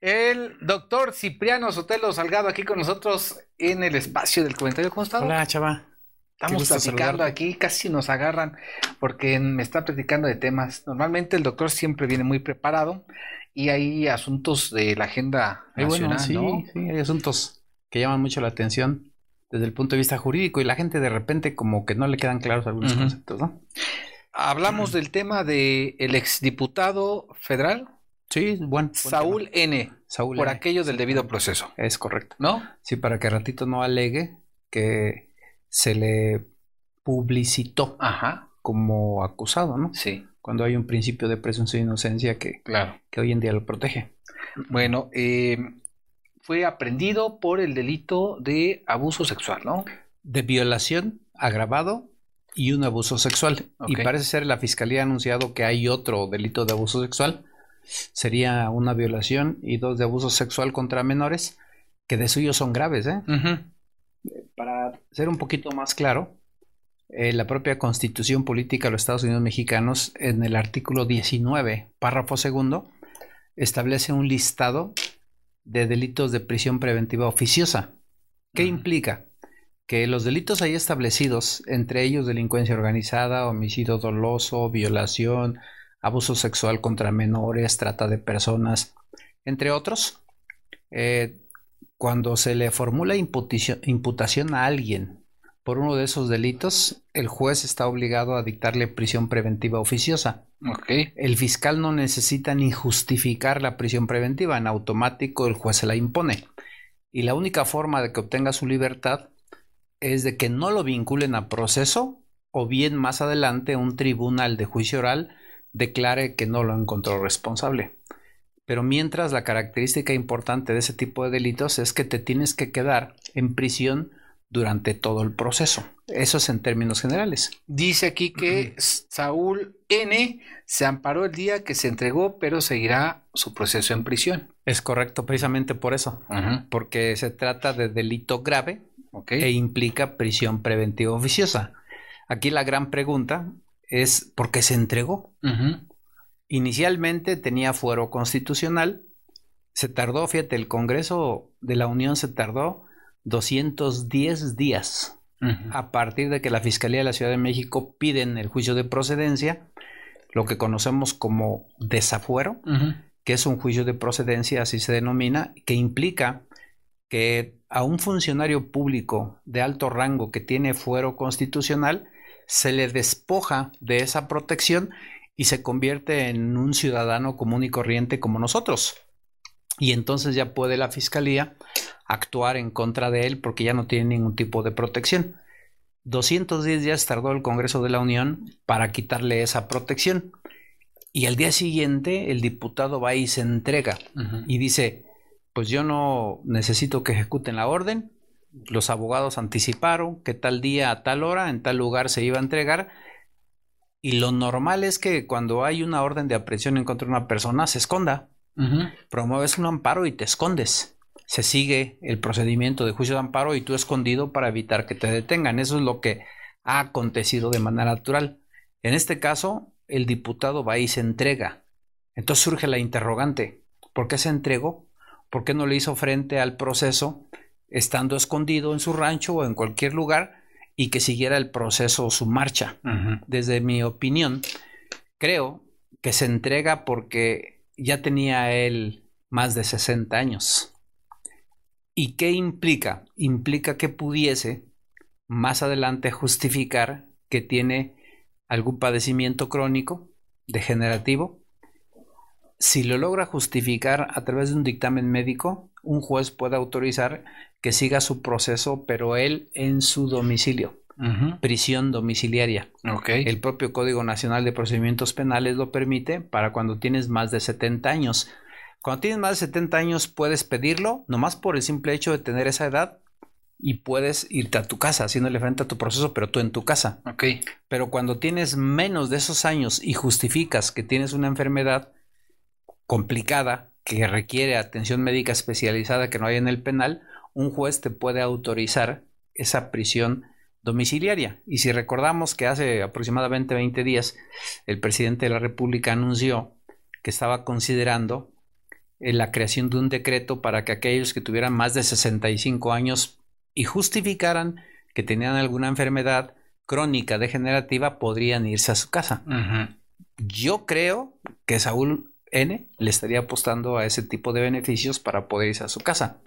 El doctor Cipriano Sotelo Salgado aquí con nosotros en el espacio del comentario. ¿Cómo estás? Hola, chava. Estamos platicando aquí, casi nos agarran porque me está platicando de temas. Normalmente el doctor siempre viene muy preparado y hay asuntos de la agenda nacional, sí, sí, hay asuntos que llaman mucho la atención desde el punto de vista jurídico y la gente de repente como que no le quedan claros algunos conceptos, ¿no? Hablamos del tema del el exdiputado federal. Sí, bueno. Saúl N. Saúl por N. aquello del debido proceso. Es correcto. ¿No? Sí, para que ratito no alegue que se le publicitó Ajá. como acusado, ¿no? Sí, Cuando hay un principio de presunción de inocencia que, claro. que hoy en día lo protege. Bueno, eh, fue aprendido por el delito de abuso sexual, ¿no? De violación agravado y un abuso sexual. Y parece ser la fiscalía ha anunciado que hay otro delito de abuso sexual. Sería una violación y dos de abuso sexual contra menores, que de suyo son graves, ¿eh? Para ser un poquito más claro, eh, la propia Constitución Política de los Estados Unidos Mexicanos, en el artículo 19, párrafo segundo, establece un listado de delitos de prisión preventiva oficiosa. ¿Qué implica? Que los delitos ahí establecidos, entre ellos delincuencia organizada, homicidio doloso, violación, abuso sexual contra menores, trata de personas, entre otros, eh, cuando se le formula imputación a alguien por uno de esos delitos, el juez está obligado a dictarle prisión preventiva oficiosa. El fiscal no necesita ni justificar la prisión preventiva, en automático el juez se la impone. Y la única forma de que obtenga su libertad es de que no lo vinculen a proceso o bien más adelante un tribunal de juicio oral declare que no lo encontró responsable. Pero mientras la característica importante de ese tipo de delitos es que te tienes que quedar en prisión durante todo el proceso. Eso es en términos generales. Dice aquí que Saúl N se amparó el día que se entregó, pero seguirá su proceso en prisión. Es correcto, precisamente por eso. porque se trata de delito grave Ok. e implica prisión preventiva oficiosa. Aquí la gran pregunta es ¿por qué se entregó? Inicialmente tenía fuero constitucional, se tardó, fíjate, el Congreso de la Unión se tardó 210 días a partir de que la Fiscalía de la Ciudad de México piden el juicio de procedencia, lo que conocemos como desafuero, que es un juicio de procedencia, así se denomina, que implica que a un funcionario público de alto rango que tiene fuero constitucional se le despoja de esa protección y se convierte en un ciudadano común y corriente como nosotros. Y entonces ya puede la fiscalía actuar en contra de él porque ya no tiene ningún tipo de protección. 210 días tardó el Congreso de la Unión para quitarle esa protección. Y al día siguiente el diputado va y se entrega y dice, pues yo no necesito que ejecuten la orden, los abogados anticiparon que tal día a tal hora en tal lugar se iba a entregar y lo normal es que cuando hay una orden de aprehensión en contra de una persona se esconda, promueves un amparo y te escondes. Se sigue el procedimiento de juicio de amparo y tú escondido para evitar que te detengan. Eso es lo que ha acontecido de manera natural. En este caso, el diputado va y se entrega. Entonces surge la interrogante. ¿Por qué se entregó? ¿Por qué no le hizo frente al proceso estando escondido en su rancho o en cualquier lugar y que siguiera el proceso su marcha? Desde mi opinión, creo que se entrega porque ya tenía él más de 60 años. ¿Y qué implica? Implica que pudiese más adelante justificar que tiene algún padecimiento crónico, degenerativo. Si lo logra justificar a través de un dictamen médico, un juez puede autorizar que siga su proceso, pero él en su domicilio prisión domiciliaria. Ok. El propio Código Nacional de Procedimientos Penales lo permite para cuando tienes más de 70 años. Cuando tienes más de 70 años puedes pedirlo, nomás por el simple hecho de tener esa edad, y puedes irte a tu casa haciéndole frente a tu proceso, pero tú en tu casa. Ok. Pero cuando tienes menos de esos años y justificas que tienes una enfermedad complicada que requiere atención médica especializada que no hay en el penal, un juez te puede autorizar esa prisión domiciliaria. Y si recordamos que hace aproximadamente 20 días el presidente de la República anunció que estaba considerando eh, la creación de un decreto para que aquellos que tuvieran más de 65 años y justificaran que tenían alguna enfermedad crónica degenerativa podrían irse a su casa. Yo creo que Saúl N le estaría apostando a ese tipo de beneficios para poder irse a su casa.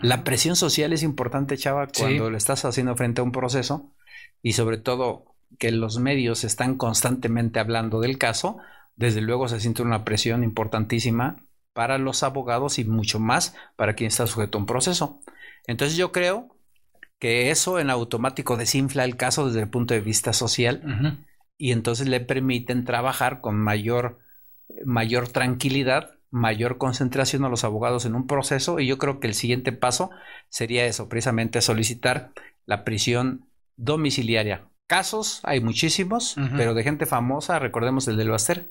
La presión social es importante, Chava, cuando le estás haciendo frente a un proceso y sobre todo que los medios están constantemente hablando del caso, desde luego se siente una presión importantísima para los abogados y mucho más para quien está sujeto a un proceso. Entonces yo creo que eso en automático desinfla el caso desde el punto de vista social y entonces le permiten trabajar con mayor, mayor tranquilidad, mayor concentración a los abogados en un proceso y yo creo que el siguiente paso sería eso, precisamente solicitar la prisión domiciliaria. Casos hay muchísimos, pero de gente famosa, recordemos el del Baster.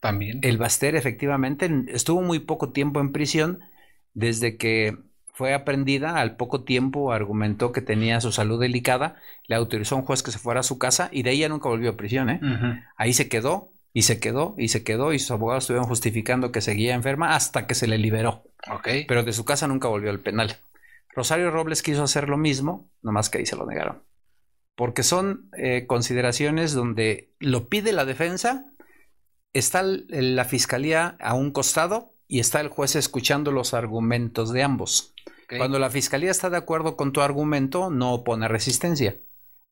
También. El Baster efectivamente estuvo muy poco tiempo en prisión desde que fue aprendida, al poco tiempo argumentó que tenía su salud delicada, le autorizó a un juez que se fuera a su casa y de ahí ya nunca volvió a prisión. ¿eh? Ahí se quedó y se quedó y se quedó y sus abogados estuvieron justificando que seguía enferma hasta que se le liberó. Okay. Pero de su casa nunca volvió al penal. Rosario Robles quiso hacer lo mismo, nomás que ahí se lo negaron. Porque son eh, consideraciones donde lo pide la defensa, está la fiscalía a un costado y está el juez escuchando los argumentos de ambos. Cuando la fiscalía está de acuerdo con tu argumento, no opone resistencia.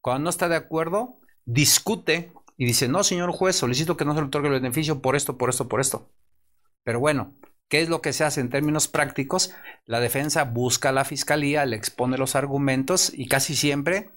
Cuando no está de acuerdo, discute y dice, no, señor juez, solicito que no se le otorgue el beneficio por esto, por esto, por esto. Pero bueno, ¿qué es lo que se hace en términos prácticos? La defensa busca a la fiscalía, le expone los argumentos y casi siempre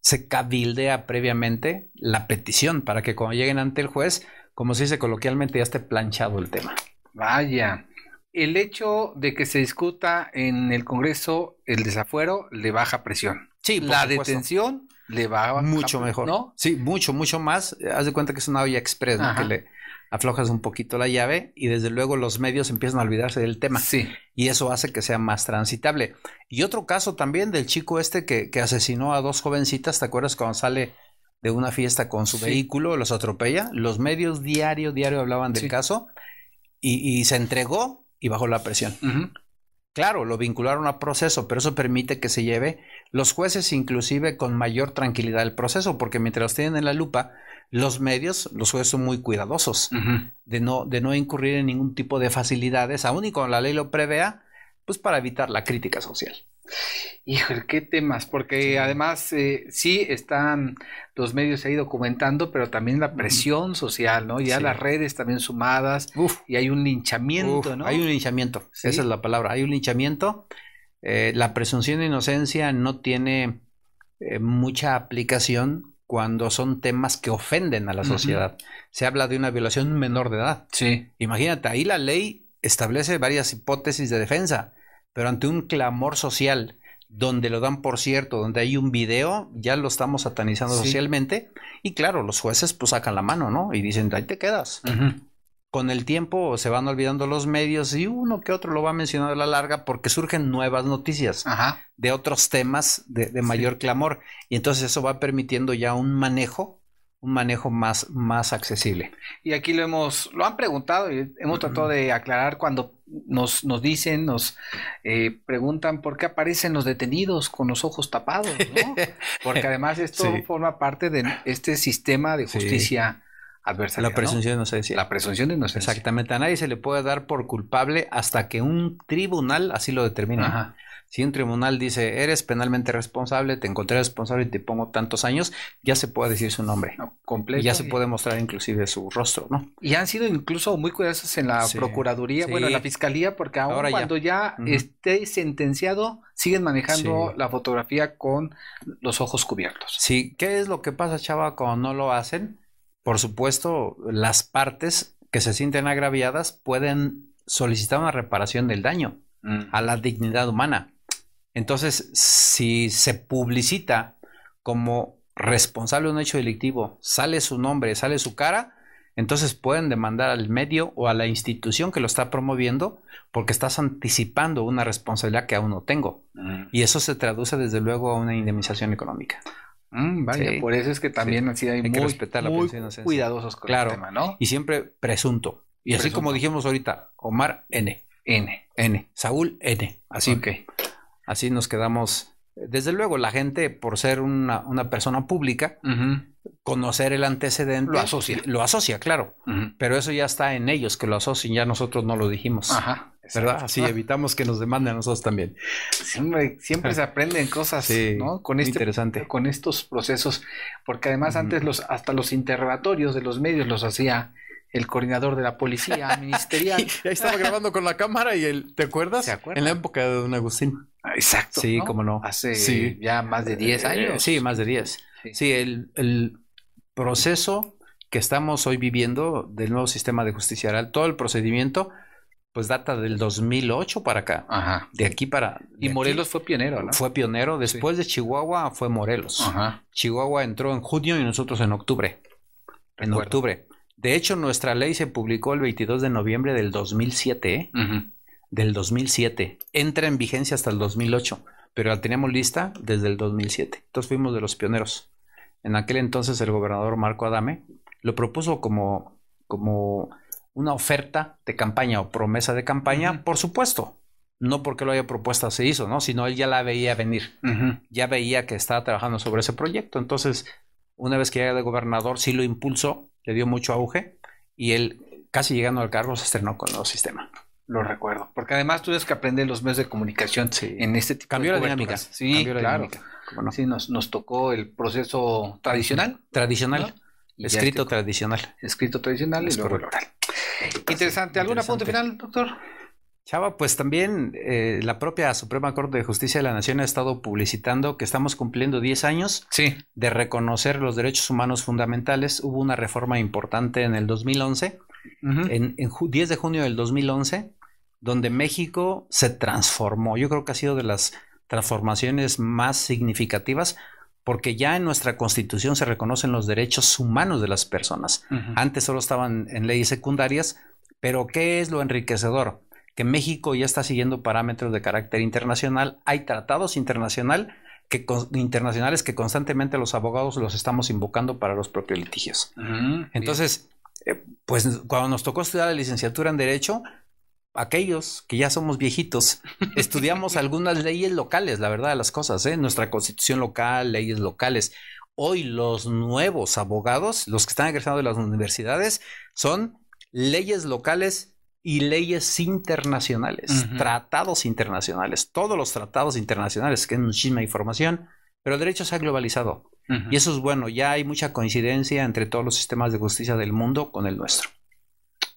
se cabildea previamente la petición para que cuando lleguen ante el juez, como se dice coloquialmente, ya esté planchado el tema. Vaya, el hecho de que se discuta en el Congreso el desafuero le baja presión. Sí, la detención le va mucho mejor. ¿no? Sí, mucho, mucho más. Haz de cuenta que es una olla express, que le aflojas un poquito la llave y desde luego los medios empiezan a olvidarse del tema. Sí. Y eso hace que sea más transitable. Y otro caso también del chico este que, asesinó a dos jovencitas, ¿te acuerdas cuando sale de una fiesta con su vehículo, los atropella? Los medios diario, diario hablaban del caso y, se entregó y bajó la presión. Claro, lo vincularon a proceso, pero eso permite que se lleve los jueces inclusive con mayor tranquilidad el proceso, porque mientras los tienen en la lupa, los medios, los jueces son muy cuidadosos de, no, de no incurrir en ningún tipo de facilidades, aun y cuando la ley lo prevea, pues para evitar la crítica social. Híjole, qué temas, porque además eh, sí están los medios ahí documentando, pero también la presión social, ¿no? Ya las redes también sumadas y hay un linchamiento, ¿no? Hay un linchamiento, esa es la palabra, hay un linchamiento. Eh, la presunción de inocencia no tiene eh, mucha aplicación cuando son temas que ofenden a la sociedad. Se habla de una violación menor de edad. Sí. Imagínate, ahí la ley establece varias hipótesis de defensa pero ante un clamor social donde lo dan por cierto, donde hay un video, ya lo estamos satanizando socialmente y claro, los jueces pues sacan la mano, ¿no? Y dicen, ahí te quedas. Con el tiempo se van olvidando los medios y uno que otro lo va a mencionar a la larga porque surgen nuevas noticias de otros temas de, mayor clamor. Y entonces eso va permitiendo ya un manejo un manejo más, más accesible. Y aquí lo hemos, lo han preguntado y hemos tratado de aclarar cuando nos, nos dicen, nos eh, preguntan por qué aparecen los detenidos con los ojos tapados, ¿no? Porque además esto forma parte de este sistema de justicia adversa. La presunción de inocencia. La presunción de inocencia. Exactamente. A nadie se le puede dar por culpable hasta que un tribunal así lo determine. Ajá. Si un tribunal dice, eres penalmente responsable, te encontré responsable y te pongo tantos años, ya se puede decir su nombre. completo. Y ya se puede mostrar inclusive su rostro, ¿no? Y han sido incluso muy cuidadosos en la Procuraduría, bueno, en la Fiscalía, porque ahora cuando ya, esté sentenciado, siguen manejando la fotografía con los ojos cubiertos. Sí, ¿qué es lo que pasa, chava, cuando no lo hacen? Por supuesto, las partes que se sienten agraviadas pueden solicitar una reparación del daño mm. a la dignidad humana. Entonces, si se publicita como responsable de un hecho delictivo, sale su nombre, sale su cara, entonces pueden demandar al medio o a la institución que lo está promoviendo porque estás anticipando una responsabilidad que aún no tengo. Mm. Y eso se traduce desde luego a una indemnización económica. Mm, vaya, por eso es que también así hay, que respetar la muy cuidadosos con claro, el tema, ¿no? Y siempre presunto. Y así como dijimos ahorita, Omar N. N. N. Saúl N. Así, así nos quedamos. Desde luego, la gente, por ser una, persona pública, conocer el antecedente. Lo asocia. Lo asocia, claro. Pero eso ya está en ellos, que lo asocien, ya nosotros no lo dijimos. Ajá. ¿Verdad? Así evitamos que nos demanden a nosotros también. Siempre, siempre se aprenden cosas, ¿no? Con este, interesante. Con estos procesos, porque además antes los, hasta los interrogatorios de los medios los hacía el coordinador de la policía ministerial. y ahí estaba grabando con la cámara y él, ¿te acuerdas? En la época de don Agustín. Exacto. Sí, cómo no. Hace ya más de 10 eh, años. sí, más de 10. Sí, el, el, proceso que estamos hoy viviendo del nuevo sistema de justicia oral, todo el procedimiento, pues data del 2008 para acá. Ajá. De aquí para... y Morelos fue pionero, ¿no? Fue pionero. Después de Chihuahua fue Morelos. Ajá. Chihuahua entró en junio y nosotros en octubre. En octubre. De hecho, nuestra ley se publicó el 22 de noviembre del 2007, ¿eh? Del 2007. Entra en vigencia hasta el 2008, pero la teníamos lista desde el 2007. Entonces fuimos de los pioneros. En aquel entonces el gobernador Marco Adame lo propuso como, como una oferta de campaña o promesa de campaña, por supuesto. No porque lo haya propuesto se hizo, ¿no? Sino él ya la veía venir. Ya veía que estaba trabajando sobre ese proyecto. Entonces, una vez que llega de gobernador, sí lo impulsó le dio mucho auge y él, casi llegando al cargo, se estrenó con el nuevo sistema. Lo recuerdo. Porque además tú tienes que aprender los medios de comunicación en este tipo Cambió de la dinámica. Sí, claro. Sí, nos, nos tocó el proceso tradicional. Tradicional. Escrito tradicional. Escrito tradicional y luego el oral. Interesante. ¿Algún apunte final, doctor? Chava, pues también eh, la propia Suprema Corte de Justicia de la Nación ha estado publicitando que estamos cumpliendo 10 años de reconocer los derechos humanos fundamentales. Hubo una reforma importante en el 2011, en, en 10 de junio del 2011, donde México se transformó. Yo creo que ha sido de las transformaciones más significativas porque ya en nuestra constitución se reconocen los derechos humanos de las personas. Antes solo estaban en leyes secundarias, pero ¿qué es lo enriquecedor? que México ya está siguiendo parámetros de carácter internacional. Hay tratados internacional que, internacionales que constantemente los abogados los estamos invocando para los propios litigios. Entonces, eh, pues cuando nos tocó estudiar la licenciatura en Derecho, aquellos que ya somos viejitos, estudiamos algunas leyes locales, la verdad de las cosas, ¿eh? nuestra constitución local, leyes locales. Hoy los nuevos abogados, los que están egresando de las universidades, son leyes locales y leyes internacionales, tratados internacionales, todos los tratados internacionales, que es muchísima información, pero el derecho se ha globalizado. Y eso es bueno, ya hay mucha coincidencia entre todos los sistemas de justicia del mundo con el nuestro.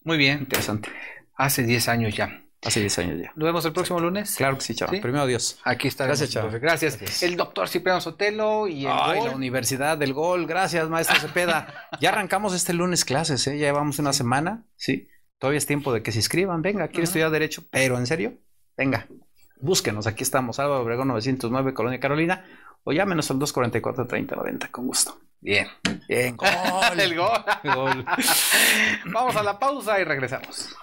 Muy bien. Interesante. Hace 10 años ya. Hace 10 años ya. ¿Nos vemos el próximo lunes? Claro que sí, chaval. Primero Dios. Aquí está. Gracias, chaval. Gracias. El doctor Cipriano Sotelo y el Ay, la Universidad del Gol. Gracias, maestro Cepeda. ya arrancamos este lunes clases, ¿eh? Ya llevamos una semana. Sí. Todavía es tiempo de que se inscriban. Venga, quiere estudiar Derecho, pero en serio, venga, búsquenos. Aquí estamos, Álvaro Obregón 909, Colonia Carolina, o llámenos al 244-3090, con gusto. Bien. Bien, gol. El gol. gol. Vamos a la pausa y regresamos.